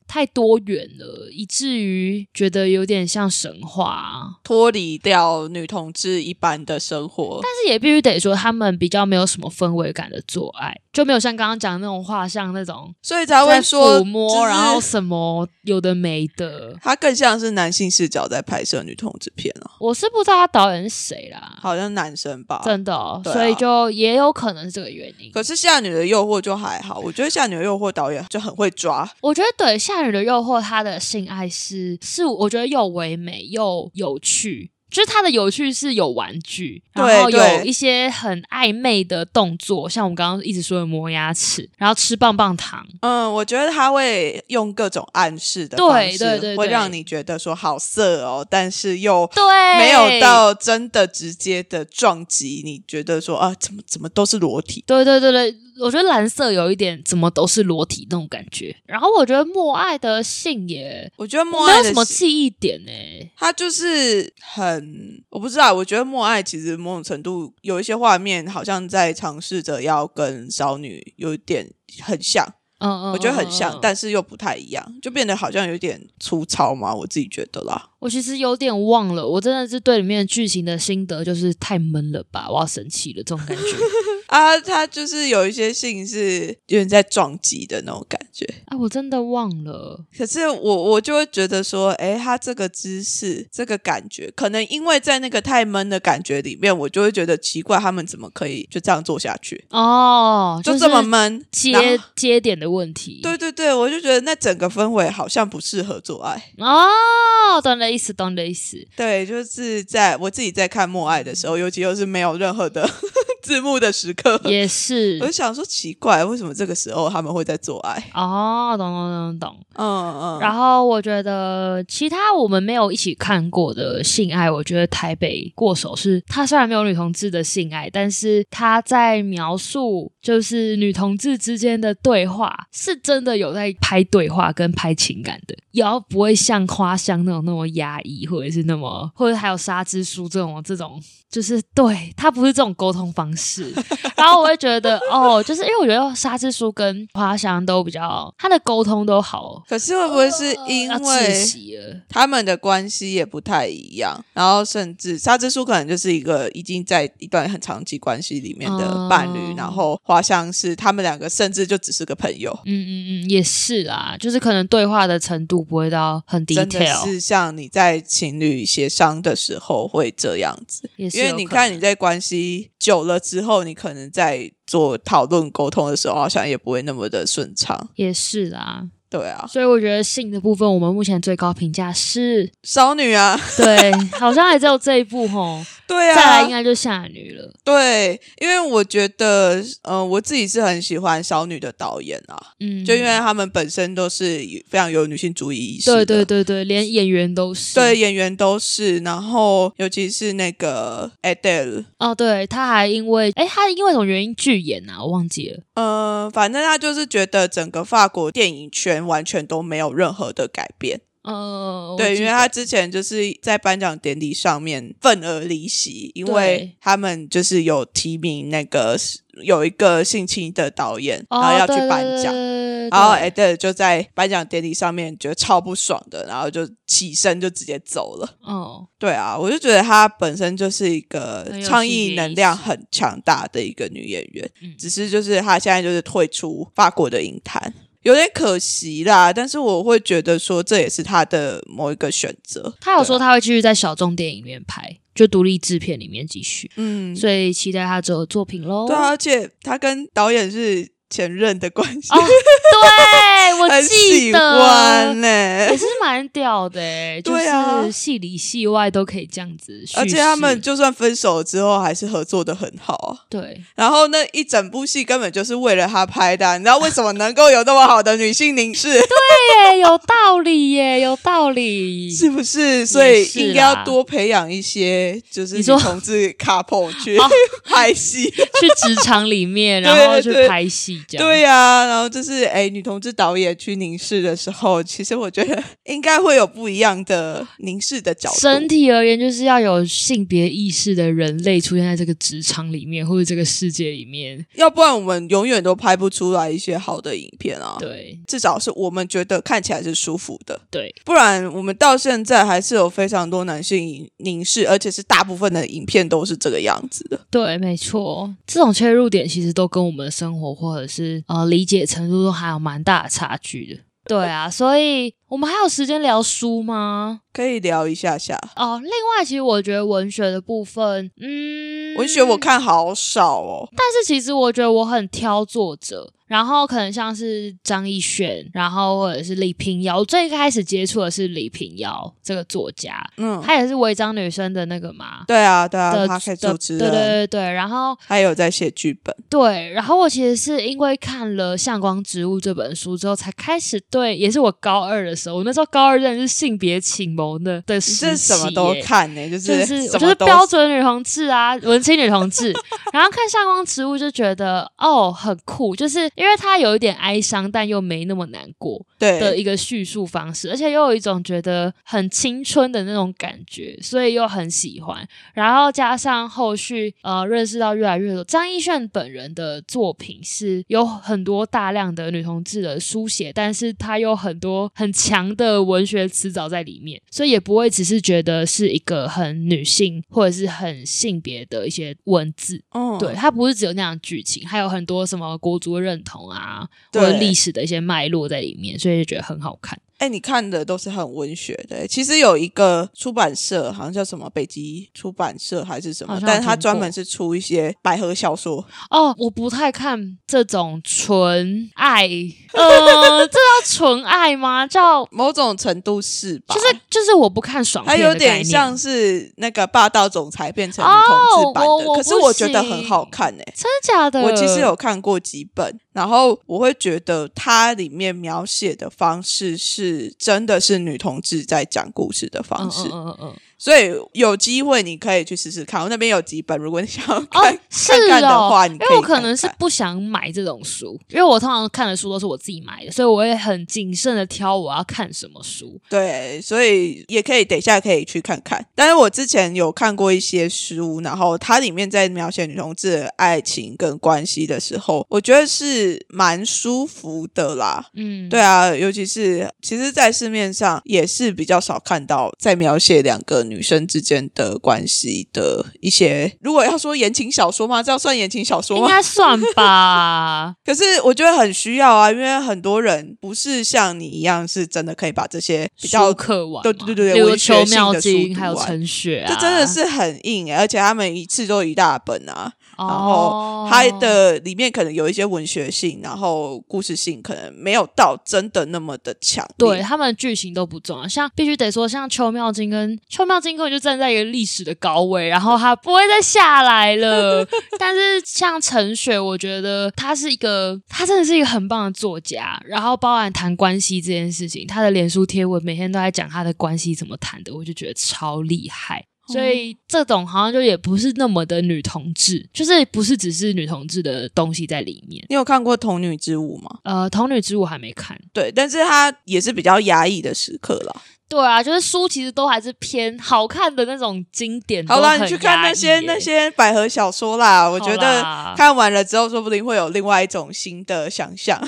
太多元了，以至于觉得有点像神话。脱离掉女同志一般的生活。但是也必须得说，他们比较没有什么氛围感的做爱，就没有像刚刚讲的那种画像那种所以才会在说抚摸，就是然后什么有的没的。它更像是男性视角在拍摄女同志片啊，我是不知道他导演是谁啦，好像男生吧。真的、哦，啊所以就也有可能是这个原因。可是《夏女的诱惑》就还好，我觉得《夏女的诱惑》导演就很会抓，我觉得对《夏女的诱惑》，她的性爱是是我觉得又唯美又有趣。就是它的有趣是有玩具，然后有一些很暧昧的动作，像我们刚刚一直说的磨牙齿，然后吃棒棒糖，嗯，我觉得他会用各种暗示的方式，对对对。会让你觉得说好色哦，但是又对，没有到真的直接的撞击，你觉得说啊，怎么怎么都是裸体，对对对对，我觉得蓝色有一点怎么都是裸体那种感觉，然后我觉得默爱的性也我觉得默没有什么记忆点呢、他就是很，我不知道，我觉得默爱其实某种程度有一些画面，好像在尝试着要跟少女有一点很像，嗯嗯，我觉得很像，但是又不太一样，就变得好像有点粗糙嘛，我自己觉得啦。我其实有点忘了，我真的是对里面剧情的心得就是太闷了吧，我要生气了这种感觉 [laughs] 啊，他就是有一些性是有点在撞击的那种感觉，啊，我真的忘了。可是我我就会觉得说，哎，他这个姿势，这个感觉，可能因为在那个太闷的感觉里面，我就会觉得奇怪，他们怎么可以就这样做下去，哦，就是这么闷，接接点的问题。对对对，我就觉得那整个氛围好像不适合做爱。哦，懂你的意思，懂你的意思。对，就是在我自己在看《默爱》的时候，尤其又是没有任何的 [laughs] 字幕的时刻，也是 [laughs] 我就想说奇怪，为什么这个时候他们会在做爱？哦，懂懂懂懂。嗯嗯，然后我觉得其他我们没有一起看过的性爱，我觉得台北过手是，他虽然没有女同志的性爱，但是他在描述就是女同志之间的对话，是真的有在拍对话跟拍情感的，也要不会像花香那种那么压抑，或者是那么，或者还有沙之书这种这种，就是对他不是这种沟通方式。[laughs] 然后我会觉得哦，就是因为我觉得沙之书跟花香都比较，他的沟通都好。可是会不会是因为。他们的关系也不太一样？然后甚至沙之书可能就是一个已经在一段很长期关系里面的伴侣，哦然后花香是他们两个甚至就只是个朋友。嗯嗯嗯，也是啦，就是可能对话的程度不会到很 detail，是像你在情侣协商的时候会这样子，也是因为你看你在关系久了之后，你可能在做讨论沟通的时候，好像也不会那么的顺畅。也是啦，对啊，所以我觉得性的部分，我们目前最高评价是，少女啊，对，好像还只有这一部吼，[laughs] 对啊，再来应该就夏女了。对，因为我觉得，呃，我自己是很喜欢少女的导演啊，嗯，就因为他们本身都是非常有女性主义意识对的，对对对，连演员都是。对，演员都是，然后尤其是那个 Adele，哦，对，他还因为，哎，他因为什么原因拒演啊？我忘记了。呃，反正他就是觉得整个法国电影圈完全都没有任何的改变。呃，我对，因为他之前就是在颁奖典礼上面愤而离席，因为他们就是有提名那个有一个性侵的导演，哦然后要去对颁奖。对对对然后对 Adele 就在颁奖典礼上面觉得超不爽的，然后就起身就直接走了。哦，对啊，我就觉得她本身就是一个很有倡性别意能量很强大的一个女演员，嗯只是就是她现在就是退出法国的影坛。有点可惜啦，但是我会觉得说这也是他的某一个选择。他有说他会继续在小众电影里面拍，就独立制片里面继续，嗯，所以期待他之后作品喽。对啊，而且他跟导演是前任的关系，哦，对我很记喜得欢，呢、也是蛮屌的欸，就是戏里戏外都可以这样子，而且他们就算分手之后，还是合作的很好啊。对然后那一整部戏根本就是为了他拍的啊、你知道为什么能够有那么好的女性凝视，[laughs] 耶，有道理耶，有道理。是不是？所以应该要多培养一些就是女同志 couple [laughs] 去哦 [laughs] 拍戏。去职场里面，然后去拍戏，这样对呀、然后就是哎，女同志导演去凝视的时候，其实我觉得应该会有不一样的凝视的角度。整体而言，就是要有性别意识的人类出现在这个职场里面，或者这个世界里面。要不然我们永远都拍不出来一些好的影片啊。对至少是我们觉得看起来是舒服的，对，不然我们到现在还是有非常多男性凝凝视，而且是大部分的影片都是这个样子的。对，没错，这种切入点其实都跟我们的生活或者是呃理解程度都还有蛮大的差距的。对啊，所以我们还有时间聊书吗？可以聊一下下哦，另外，其实我觉得文学的部分，嗯，文学，我看好少哦。但是其实我觉得我很挑作者，然后可能像是张艺轩，然后或者是李平遥。我最开始接触的是李平遥这个作家，嗯，他也是违章女生的那个嘛。对啊，对啊，的他可以的主持对对，对对，然后他有在写剧本。对，然后我其实是因为看了《向光植物》这本书之后，才开始对，也是我高二的时候，我那时候高二真的是性别启蒙的的你时期这什么都看呢、就就是是我什么都就是标准女同志啊，文青女同志。然后看《向光植物》就觉得哦很酷，就是因为他有一点哀伤，但又没那么难过的一个叙述方式，而且又有一种觉得很青春的那种感觉，所以又很喜欢。然后加上后续呃认识到越来越多张艺炫本人的作品是有很多大量的女同志的书写，但是他有很多很强的文学词藻在里面，所以也不会只是觉得是一个很女性或者是很性别的一些文字。哦，对，它不是只有那样剧情，还有很多什么国族认同啊，或者历史的一些脉络在里面，所以就觉得很好看。哎，你看的都是很文学的。其实有一个出版社，好像叫什么北极出版社还是什么但是它专门是出一些百合小说。哦，我不太看这种纯爱，呃，这叫纯爱吗？叫某种程度是吧？就是就是我不看爽它有点像是那个霸道总裁变成女同志版的，可是我觉得很好看诶、真的假的？我其实有看过几本，然后我会觉得它里面描写的方式是真的是女同志在讲故事的方式，所以有机会你可以去试试看。我那边有几本，如果你想看、，是看看的哦，话，你因可以为我可能是不想买这种书，因为我通常看的书都是我自己买的，所以我会很谨慎的挑我要看什么书。对，所以也可以等一下可以去看看。但是我之前有看过一些书，然后它里面在描写女同志的爱情跟关系的时候，我觉得是蛮舒服的啦。嗯，对啊，尤其是其实，在市面上也是比较少看到在描写两个女生之间的关系的一些。如果要说言情小说吗？这样算言情小说吗？应该算吧。[laughs] 可是我觉得很需要啊，因为很多人不是像你一样，是真的可以把这些比较书课完，对对对对文学《秋性的书还有陈雪啊，这真的是很硬、欸，而且他们一次都一大本啊。然后哦它的里面可能有一些文学性，然后故事性可能没有到真的那么的强。对他们的剧情都不重要，像必须得说，像邱妙金跟邱妙金根本就站在一个历史的高位，然后他不会再下来了。[laughs] 但是像陈雪，我觉得他是一个，他真的是一个很棒的作家，然后包含谈关系这件事情，他的脸书贴文每天都在讲他的关系怎么谈的，我就觉得超厉害。所以这种好像就也不是那么的女同志，就是不是只是女同志的东西在里面。你有看过《童女之舞》吗？呃，童女之舞还没看，对，但是它也是比较压抑的时刻啦。对啊，就是书其实都还是偏好看的那种经典。好啦，你去看那些那些百合小说啦，我觉得看完了之后，说不定会有另外一种新的想象。[laughs]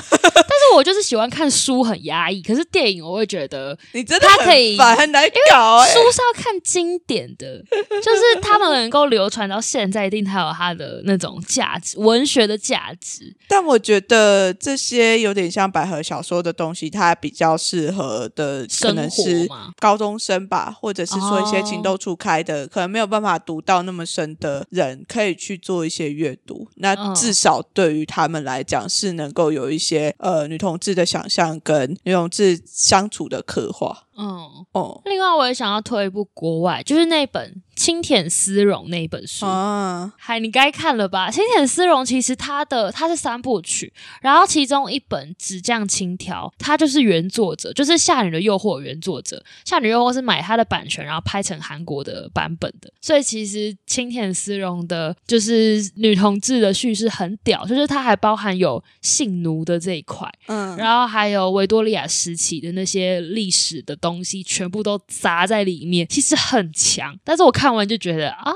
为我就是喜欢看书很压抑，可是电影我会觉得你真的他可以很难搞哎、书是要看经典的，[laughs] 就是他们能够流传到现在，一定它有它的那种价值，文学的价值。但我觉得这些有点像百合小说的东西，它比较适合的可能是高中生吧，或者是说一些哦情窦初开的，可能没有办法读到那么深的人，可以去做一些阅读。那嗯至少对于他们来讲，是能够有一些呃女同志的想象跟女同志相处的刻画。嗯，哦另外我也想要推一部国外，就是那本《青田丝绒》那一本书。啊，嗨，你该看了吧？《青田丝绒》其实它的它是三部曲，然后其中一本《纸匠轻佻》，它就是原作者，就是《夏女的诱惑》原作者。《夏女诱惑》是买它的版权，然后拍成韩国的版本的。所以其实《青田丝绒》的就是女同志的叙事很屌，就是它还包含有性奴的这一块，嗯，然后还有维多利亚时期的那些历史的东西，全部都砸在里面，其实很强。但是我看完就觉得啊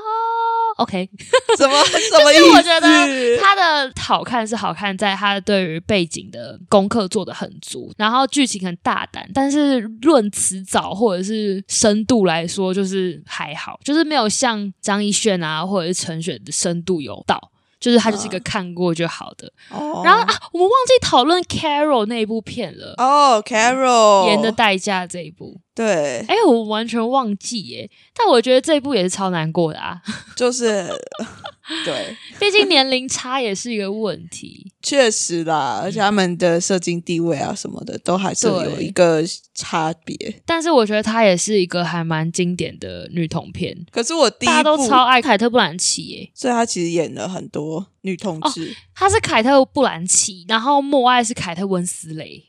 ，OK，[laughs] 什么什么意思？就是我觉得他的好看是好看在他对于背景的功课做的很足，然后剧情很大胆，但是论词藻或者是深度来说，就是还好，就是没有像张艺轩啊或者是陈雪的深度有到。就是他就是一个看过就好的，哦。然后啊，我们忘记讨论 Carol 那一部片了，哦，Carol。盐的代价这一部，对，哎、我完全忘记耶。但我觉得这一部也是超难过的啊，[laughs] 就是 [laughs] 对。毕竟年龄差也是一个问题。[laughs] 确实啦，而且他们的社经地位啊什么的，都还是有一个差别。但是我觉得它也是一个还蛮经典的女童片，可是我第大家都超爱凯特·布兰奇耶。所以她其实演了很多女同志。她是凯特·布兰奇，然后默爱是凯特·温斯雷，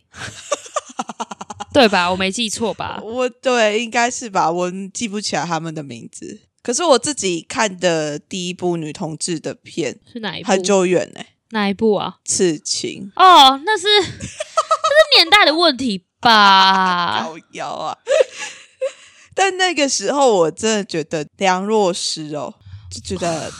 [laughs] 对吧？我没记错吧？我对应该是吧，我记不起来他们的名字。可是我自己看的第一部女同志的片是哪一部？很久远呢、哪一部啊？刺青哦，那是 [laughs] 那是年代的问题吧？[laughs] 高腰啊。但那个时候我真的觉得梁若诗哦，就觉得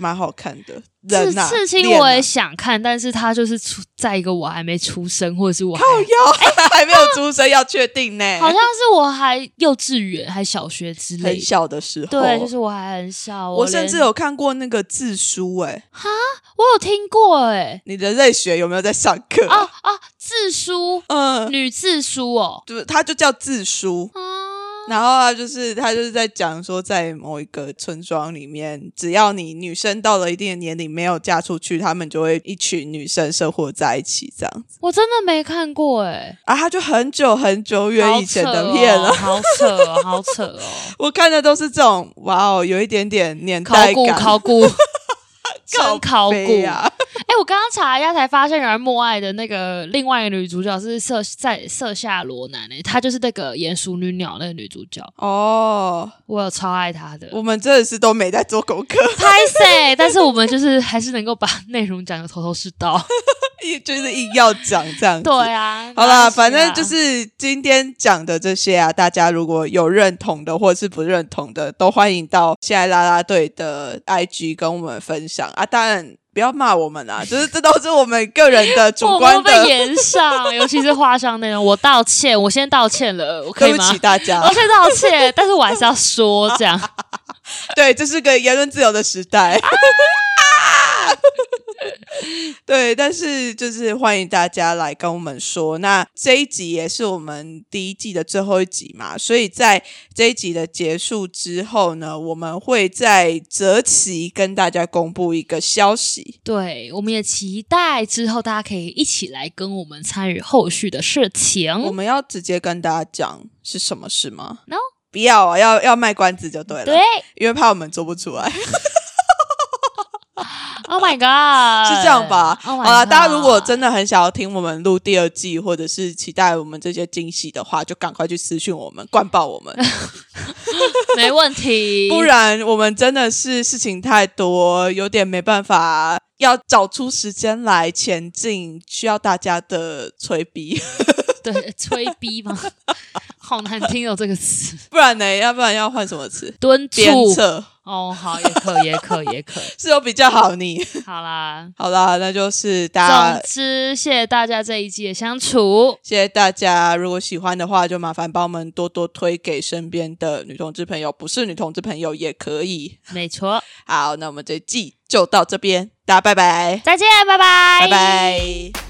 蛮好看的。刺人呐、刺青我也想看，但是他就是出在一个我还没出生，或者是我还腰 [laughs] 还没有出生，要确定呢。[laughs] 好像是我还幼稚园还小学之类很。小的时候，对，就是我还很小，我甚至有看过那个字书、哎，我有听过哎、你的类学有没有在上课？啊？啊，字书，嗯，女字书哦，就是它就叫字书。啊，然后他就是他就是在讲说，在某一个村庄里面，只要你女生到了一定的年龄没有嫁出去，他们就会一群女生生活在一起这样子。我真的没看过哎、啊。他就很久很久远以前的片了，哦，好扯哦，好扯哦，[laughs] 我看的都是这种哇哦，有一点点年代感，古考古，[laughs] 真考古。啊。哎、我刚刚查一下才发现，原来默爱的那个另外一个女主角是色在色下罗南诶、她就是那个演《熟女鸟》那个女主角，哦，我有超爱她的。我们真的是都没在做功课，拍谁？但是我们就是还是能够把内容讲的头头是道。[laughs] 就是硬要讲这样子。对啊，好啦，反正就是今天讲的这些啊，大家如果有认同的或者是不认同的，都欢迎到现在啦啦队的 IG 跟我们分享啊。当然不要骂我们啊，就是这都是我们个人的主我观的，[laughs] 言上，尤其是画上内容，我道歉，我先道歉了，我可以吗对不起？大家我。先道歉，但是我还是要说这样。[laughs] 对，这是个言论自由的时代。[laughs] [laughs] 对，但是就是欢迎大家来跟我们说。那这一集也是我们第一季的最后一集嘛，所以在这一集的结束之后呢，我们会在择期跟大家公布一个消息。对，我们也期待之后大家可以一起来跟我们参与后续的事情。我们要直接跟大家讲是什么事吗 No 不要啊，要要卖关子就对了，对因为怕我们做不出来。，Oh my God，[laughs] 是这样吧？Oh 好了，大家如果真的很想要听我们录第二季，或者是期待我们这些惊喜的话，就赶快去私讯我们，灌爆我们，[laughs] [laughs] 没问题，不然我们真的是事情太多，有点没办法，要找出时间来前进，需要大家的催逼，对催逼吗？好难听哦，这个词，不然呢？要不然要换什么词？敦鞭促策。哦，好，也可，也可，也可。[laughs] 是有比较好你。[laughs] 好啦，好啦，那就是大家，总之谢谢大家这一季的相处。谢谢大家。如果喜欢的话，就麻烦帮我们多多推给身边的女同志朋友，不是女同志朋友也可以。[laughs] 没错，好，那我们这季就到这边，大家拜拜，再见，拜拜，拜拜。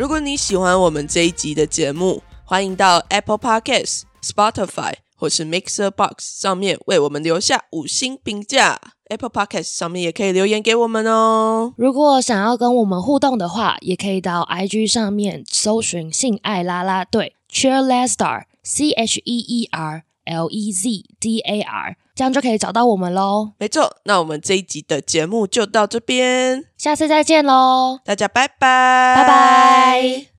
如果你喜欢我们这一集的节目，欢迎到 Apple Podcasts、Spotify 或是 Mixer Box 上面为我们留下五星评价。Apple Podcast 上面也可以留言给我们哦。如果想要跟我们互动的话，也可以到 IG 上面搜寻“性爱啦啦队 ”（Cheerleader C H E E R L E Z D A R），这样就可以找到我们喽。没错，那我们这一集的节目就到这边，下次再见喽，大家拜拜，拜拜。